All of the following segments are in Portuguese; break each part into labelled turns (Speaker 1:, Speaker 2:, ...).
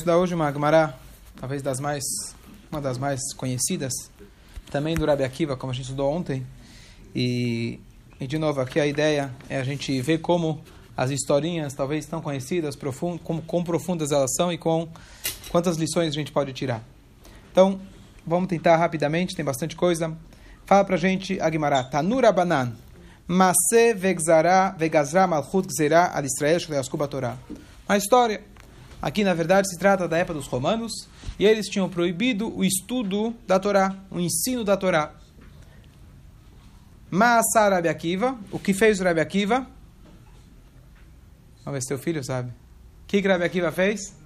Speaker 1: estudar hoje uma Gemara, talvez das mais, uma das mais conhecidas, também do Rabi Akiva, como a gente estudou ontem. E, e de novo, aqui a ideia é a gente ver como as historinhas talvez tão conhecidas, profund, com, com profundas elas são e com quantas lições a gente pode tirar. Então, vamos tentar rapidamente, tem bastante coisa. Fala pra gente a Gemara, Tanura Banan, Maseh vegazra malchut gzera al Israel Torah. Uma história Aqui, na verdade, se trata da época dos romanos, e eles tinham proibido o estudo da Torá, o ensino da Torá. Maasar Rabi Akiva, o que fez o Rabi Akiva? Vamos ver se teu filho sabe. O que, que Rabi Akiva fez?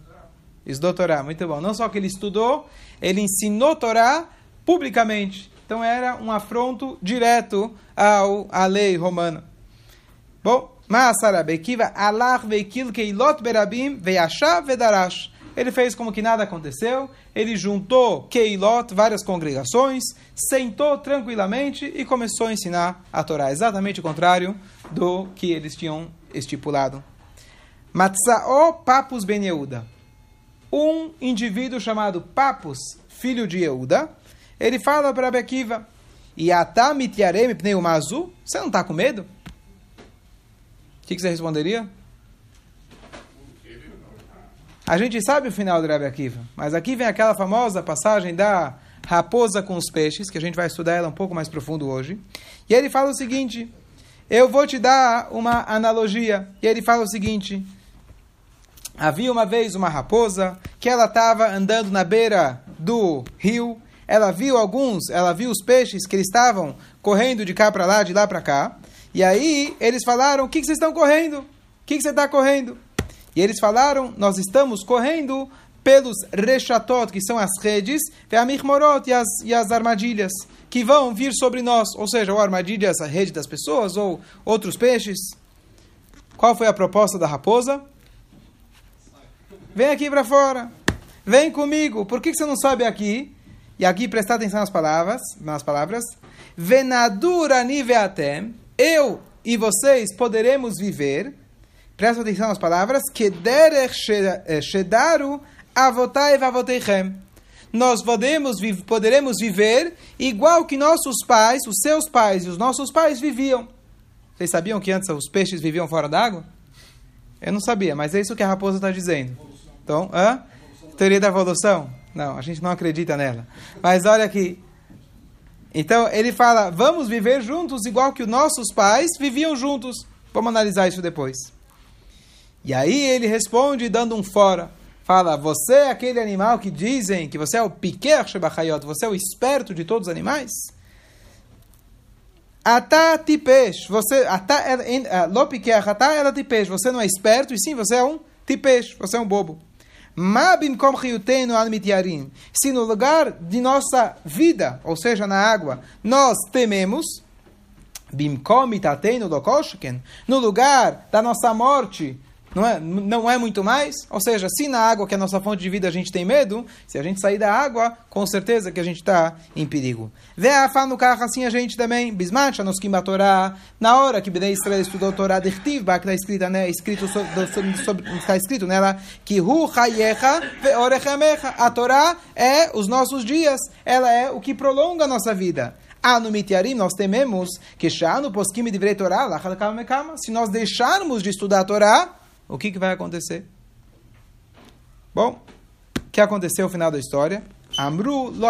Speaker 1: Estudou Torá, muito bom. Não só que ele estudou, ele ensinou Torá publicamente. Então era um afronto direto ao, à lei romana. Bom, ele fez como que nada aconteceu, ele juntou Keilot, várias congregações, sentou tranquilamente e começou a ensinar a Torá, exatamente o contrário do que eles tinham estipulado. Matzao Papus Ben Yehuda. Um indivíduo chamado Papus, filho de Yehuda, ele fala para Bekiva, Yata mityarem pneumazu, você não está com medo? Que, que você responderia? A gente sabe o final do Rebbe Akiva, mas aqui vem aquela famosa passagem da raposa com os peixes, que a gente vai estudar ela um pouco mais profundo hoje. E ele fala o seguinte: eu vou te dar uma analogia. E ele fala o seguinte: havia uma vez uma raposa que ela estava andando na beira do rio. Ela viu alguns, ela viu os peixes que eles estavam correndo de cá para lá, de lá para cá. E aí eles falaram: O que, que vocês estão correndo? O que, que você está correndo? E eles falaram: Nós estamos correndo pelos rechatot, que são as redes, e as, e as armadilhas, que vão vir sobre nós. Ou seja, ou armadilhas, a rede das pessoas, ou outros peixes. Qual foi a proposta da raposa? Vem aqui para fora. Vem comigo. Por que, que você não sobe aqui? E aqui prestar atenção nas palavras, nas palavras. Venadura niveatem eu e vocês poderemos viver, presta atenção nas palavras, que derech shedaru avotai. Nós podemos, poderemos viver igual que nossos pais, os seus pais e os nossos pais viviam. Vocês sabiam que antes os peixes viviam fora d'água? Eu não sabia, mas é isso que a raposa está dizendo. Então, hã? Teoria da evolução? Não, a gente não acredita nela. Mas olha aqui, então ele fala: vamos viver juntos igual que os nossos pais viviam juntos. Vamos analisar isso depois. E aí ele responde dando um fora. Fala: você é aquele animal que dizem que você é o piquer shebachayot, você é o esperto de todos os animais? Ata tipesh, você ata eh, lo piquer, ela tipesh, você não é esperto e sim você é um tipesh, você é um bobo. Se no lugar de nossa vida, ou seja, na água, nós tememos, no lugar da nossa morte, não é, não é muito mais? Ou seja, se na água, que é a nossa fonte de vida, a gente tem medo, se a gente sair da água, com certeza que a gente está em perigo. Vê a fá no carro assim a gente também. Bismat, nos Torá, na hora que Bnei Israel estudou Torá de Chtiv, que está escrito, né, escrito sobre, sobre, está escrito nela, que Hu Chayecha Veorechamecha. A Torá é os nossos dias, ela é o que prolonga a nossa vida. Ah, no Mitiarim nós tememos que no Poskim de Torá, se nós deixarmos de estudar a Torá, o que, que vai acontecer? Bom, o que aconteceu no final da história? Amru lo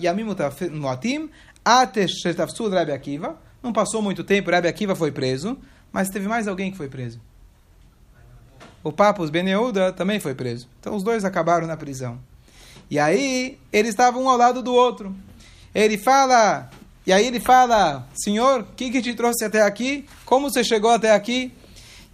Speaker 1: yamim muatim Rabi Akiva. Não passou muito tempo, Rabi Akiva foi preso, mas teve mais alguém que foi preso. O Papus Beneuda também foi preso. Então os dois acabaram na prisão. E aí eles estavam um ao lado do outro. Ele fala, e aí ele fala, Senhor, o que, que te trouxe até aqui? Como você chegou até aqui?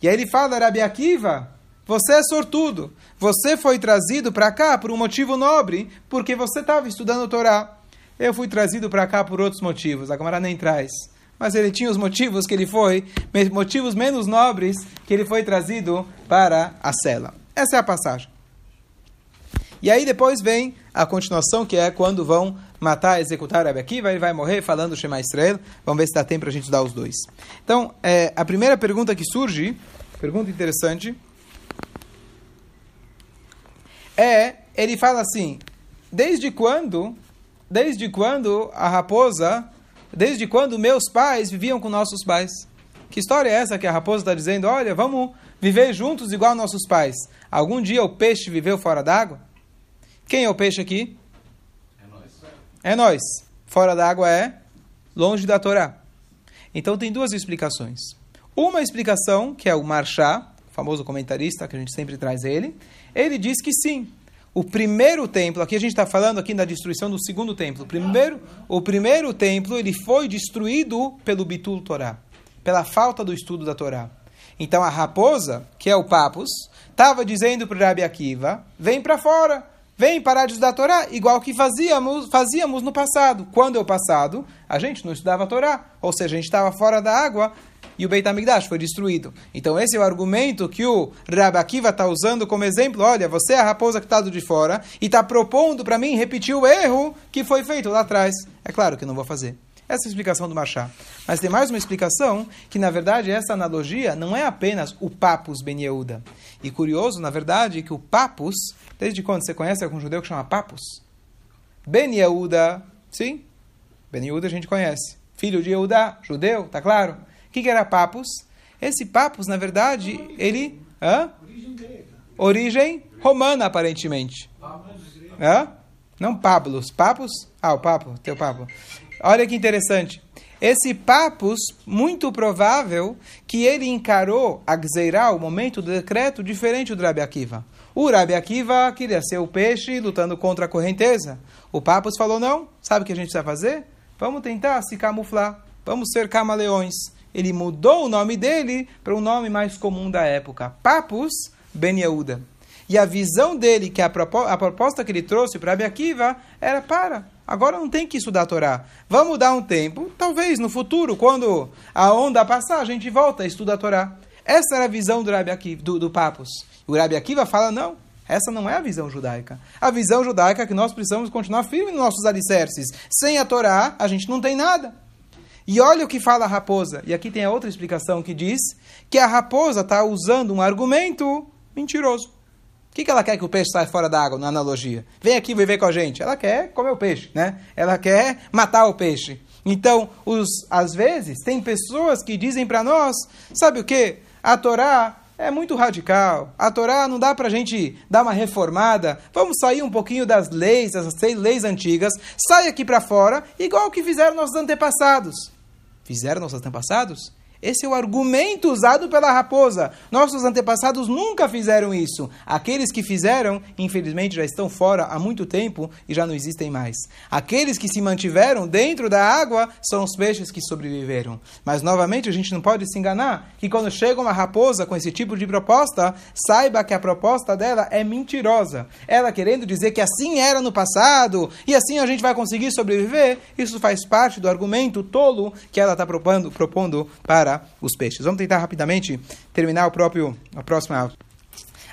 Speaker 1: E aí ele fala, Rabi Akiva, você é sortudo. Você foi trazido para cá por um motivo nobre, porque você estava estudando Torá. Eu fui trazido para cá por outros motivos. A Gamara nem traz. Mas ele tinha os motivos que ele foi, motivos menos nobres, que ele foi trazido para a cela. Essa é a passagem. E aí depois vem a continuação, que é quando vão matar, executar Rabi Akiva, ele vai morrer falando Shema Israel. Vamos ver se dá tempo para a gente dar os dois. Então, é, a primeira pergunta que surge, pergunta interessante, é, ele fala assim, desde quando, desde quando a raposa, desde quando meus pais viviam com nossos pais? Que história é essa que a raposa está dizendo, olha, vamos viver juntos igual nossos pais. Algum dia o peixe viveu fora d'água? Quem é o peixe aqui? É nós. É nós. Fora d'água é longe da Torá. Então tem duas explicações. Uma explicação, que é o Marchá, famoso comentarista, que a gente sempre traz ele, ele diz que sim. O primeiro templo, aqui a gente está falando aqui da destruição do segundo templo. O primeiro, o primeiro templo ele foi destruído pelo Bitul Torá, pela falta do estudo da Torá. Então a raposa, que é o Papus, estava dizendo para o Rabi Akiva: vem para fora, vem parar de estudar a Torá, igual que fazíamos, fazíamos no passado. Quando é o passado? A gente não estudava a Torá, ou seja, a gente estava fora da água e o Beit HaMikdash foi destruído. Então esse é o argumento que o Rabbi Akiva está usando como exemplo. Olha, você é a raposa que está do de fora e está propondo para mim repetir o erro que foi feito lá atrás. É claro que não vou fazer. Essa é a explicação do Machá. Mas tem mais uma explicação, que na verdade essa analogia não é apenas o Papus Ben Yehuda. E curioso, na verdade, que o Papus, desde quando você conhece algum judeu que chama Papus? Ben Yehuda, sim? Ben Yehuda a gente conhece. Filho de Yehuda, judeu, tá claro? O que, que era Papus? Esse Papus, na verdade, ele. Hã? Origem romana, aparentemente. Hã? Não Pablos. Papus? Ah, o Papo, teu Papo. Olha que interessante. Esse Papus, muito provável que ele encarou a Gzeirá, o momento do decreto, diferente do Rabi Akiva. O Rabi Akiva queria ser o peixe lutando contra a correnteza. O Papus falou: não, sabe o que a gente precisa fazer? Vamos tentar se camuflar. Vamos ser camaleões ele mudou o nome dele para um nome mais comum da época, Papus Ben Yehuda. E a visão dele, que a, proposta que ele trouxe para Abi Akiva, era para, agora não tem que estudar a Torá. Vamos dar um tempo, talvez no futuro, quando a onda passar, a gente volta a estudar a Torá. Essa era a visão do, Rabi Akiva, do, do Papus. O Rabi Akiva fala, não, essa não é a visão judaica. A visão judaica é que nós precisamos continuar firmes nos nossos alicerces. Sem a Torá, a gente não tem nada. E olha o que fala a raposa. E aqui tem a outra explicação que diz que a raposa está usando um argumento mentiroso. O que, que ela quer que o peixe saia fora da água, na analogia? Vem aqui viver com a gente. Ela quer comer o peixe, né? Ela quer matar o peixe. Então, os, às vezes, tem pessoas que dizem para nós, sabe o que? A Torá é muito radical. A Torá não dá para a gente dar uma reformada. Vamos sair um pouquinho das leis, das leis antigas, sai aqui para fora, igual que fizeram nossos antepassados fizeram nossos antepassados? Esse é o argumento usado pela raposa. Nossos antepassados nunca fizeram isso. Aqueles que fizeram, infelizmente, já estão fora há muito tempo e já não existem mais. Aqueles que se mantiveram dentro da água são os peixes que sobreviveram. Mas, novamente, a gente não pode se enganar que quando chega uma raposa com esse tipo de proposta, saiba que a proposta dela é mentirosa. Ela querendo dizer que assim era no passado e assim a gente vai conseguir sobreviver, isso faz parte do argumento tolo que ela está propondo, propondo para para os peixes. Vamos tentar rapidamente terminar o próprio, a próxima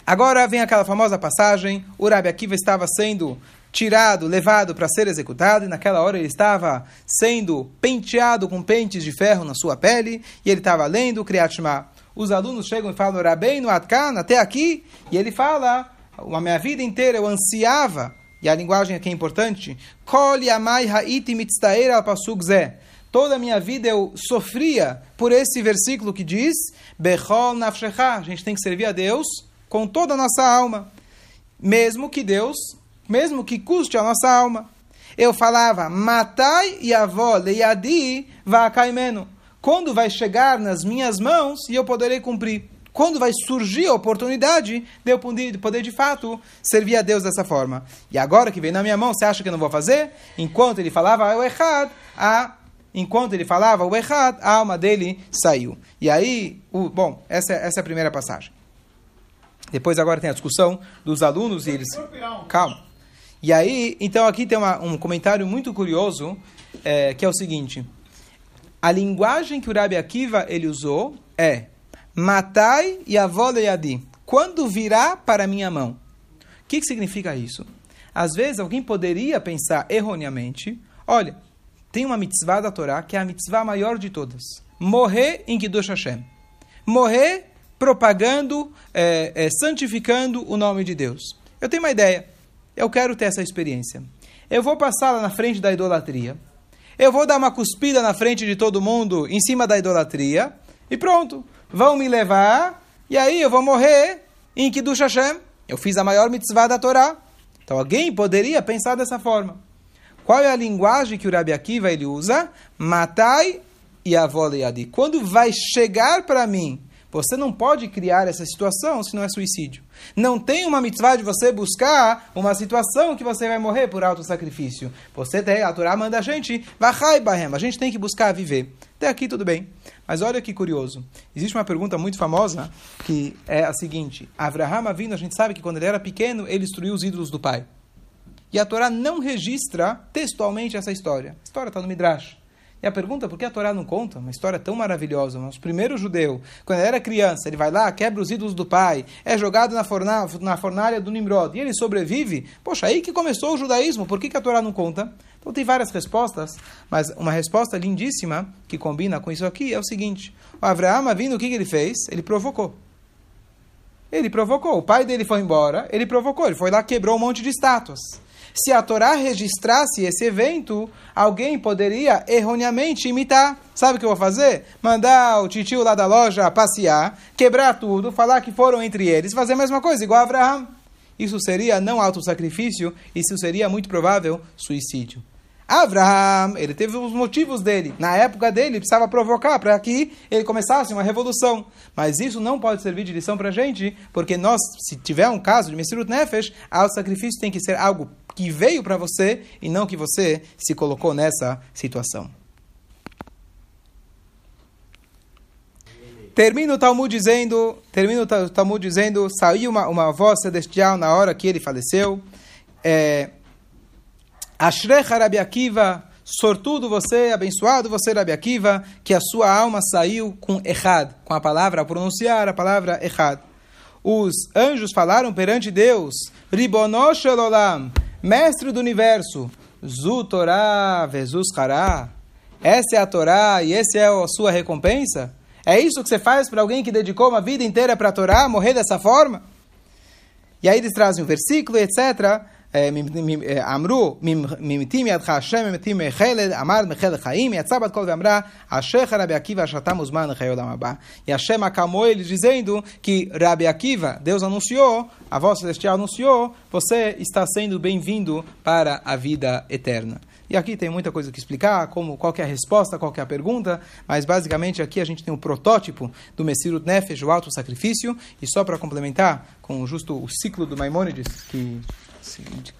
Speaker 1: Agora vem aquela famosa passagem, o Rabi Akiva estava sendo tirado, levado para ser executado, e naquela hora ele estava sendo penteado com pentes de ferro na sua pele, e ele estava lendo o Kriyat Shema. Os alunos chegam e falam, no Atkan, até aqui, e ele fala, a minha vida inteira eu ansiava, e a linguagem aqui é importante, Kol yamai ha'iti mitztaer al pasuk zeh toda a minha vida eu sofria por esse versículo que diz: Bechol nafshecha. A gente tem que servir a Deus com toda a nossa alma, mesmo que Deus, mesmo que custe a nossa alma. Eu falava: Matai e avó leiadi vakaimeno. Quando vai chegar nas minhas mãos e eu poderei cumprir? Quando vai surgir a oportunidade de eu poder de fato servir a Deus dessa forma? E agora que vem na minha mão, você acha que eu não vou fazer? Enquanto ele falava eu errado, a enquanto ele falava o errado, a alma dele saiu. E aí, o, bom, essa, essa é a primeira passagem. Depois agora tem a discussão dos alunos e eles... Calma. E aí, então aqui tem uma, um comentário muito curioso, é, que é o seguinte. A linguagem que o Rabi Akiva ele usou é Matai e avoleadi. Quando virá para minha mão. O que, que significa isso? Às vezes alguém poderia pensar erroneamente, olha, tem uma mitzvah da Torá que é a mitzvah maior de todas. Morrer em Kiddush Hashem. Morrer propagando, é, é, santificando o nome de Deus. eu tenho uma ideia. Eu quero ter essa experiência. Eu vou passar lá na frente da idolatria. Eu vou dar uma cuspida na frente de todo mundo em cima da idolatria. E pronto. Vão me levar. E aí eu vou morrer em Kiddush Hashem. Eu fiz a maior mitzvah da Torá. Então alguém poderia pensar dessa forma. Qual é a linguagem que o Rabi Akiva ele usa? Matai e adi. Quando vai chegar para mim, você não pode criar essa situação se não é suicídio. Não tem uma mitzvah de você buscar uma situação que você vai morrer por alto sacrifício. Você tem, a Torá manda a gente, vachai bahem, a gente tem que buscar viver. Até aqui tudo bem. Mas olha que curioso. Existe uma pergunta muito famosa que é a seguinte: Avraham vindo, a gente sabe que quando ele era pequeno, ele destruiu os ídolos do pai. E a Torá não registra textualmente essa história. A história está no Midrash. E a pergunta, por que a Torá não conta? Uma história tão maravilhosa. Nosso primeiro judeu, quando ele era criança, ele vai lá, quebra os ídolos do pai, é jogado na, na fornalha do Nimrod, e ele sobrevive. Poxa, aí que começou o judaísmo, por que, que a Torá não conta? Então tem várias respostas, mas uma resposta lindíssima que combina com isso aqui é o seguinte: o Abraão vindo, o que, que ele fez? Ele provocou. Ele provocou. O pai dele foi embora, ele provocou. Ele foi lá, quebrou um monte de estátuas. Se a Torá registrasse esse evento, alguém poderia erroneamente imitar. Sabe o que eu vou fazer? Mandar o titio lá da loja passear, quebrar tudo, falar que foram entre eles, fazer a mesma coisa, igual Abraão. Isso seria não autossacrifício, isso seria muito provável suicídio. Abraham, ele teve os motivos dele. Na época dele, ele precisava provocar para que ele começasse uma revolução. Mas isso não pode servir de lição para a gente, porque nós, se tiver um caso de Messirut Nefesh, o sacrifício tem que ser algo que veio para você e não que você se colocou nessa situação. Termina o Talmud dizendo, termina o Talmud dizendo, saiu uma, uma voz celestial na hora que ele faleceu. É, Ashrecha Rabi Akiva, sortudo você, abençoado você, Rabi Akiva, que a sua alma saiu com Echad, com a palavra, a pronunciar a palavra Echad. Os anjos falaram perante Deus, Ribonosh Olam, mestre do universo, Zu Torá Hará. Essa é a Torá e essa é a sua recompensa? É isso que você faz para alguém que dedicou uma vida inteira para a Torá, morrer dessa forma? E aí eles trazem o versículo, etc. אמרו, ממיתים ידך השם, ממיתים מחלד, אמר מחלד חיים, יצא בת קול ואמרה, אשריך רבי עקיבא, שאתה מוזמן לחיי העולם הבא. E Hashem acalmou eles dizendo que Rabi Akiva, Deus anunciou, a voz celestial anunciou, você está sendo bem-vindo para a vida eterna. E aqui tem muita coisa que explicar, como qual é a resposta, qual é a pergunta, mas basicamente aqui a gente tem o um protótipo do Messirut Nefesh, o alto sacrifício, e só para complementar com justo o ciclo do Maimônides, que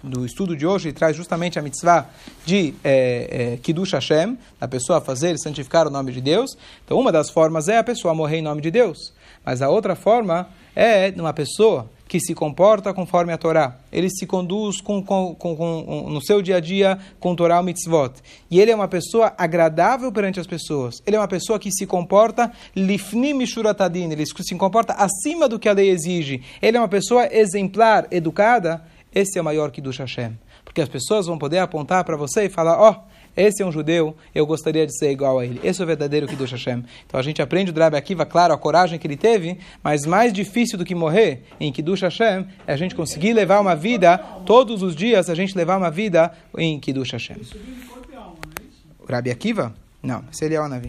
Speaker 1: do estudo de hoje traz justamente a mitzvah de é, é, Kiddush Hashem, a pessoa fazer e santificar o nome de Deus. Então, uma das formas é a pessoa morrer em nome de Deus. Mas a outra forma é uma pessoa que se comporta conforme a Torá. Ele se conduz com, com, com, com, no seu dia a dia com Torá mitzvot. E ele é uma pessoa agradável perante as pessoas. Ele é uma pessoa que se comporta lifnim mishuratadin. Ele se comporta acima do que a lei exige. Ele é uma pessoa exemplar, educada. Esse é o maior Kiddush Hashem. Porque as pessoas vão poder apontar para você e falar, ó, oh, esse é um judeu, eu gostaria de ser igual a ele. Esse é o verdadeiro Kiddush Hashem. Então a gente aprende do Rabbi Akiva, claro, a coragem que ele teve, mas mais difícil do que morrer em Kiddush Hashem é a gente conseguir levar uma vida, todos os dias, a gente levar uma vida em Kiddush Hashem. O Rabbi Akiva? Não, é o Navi.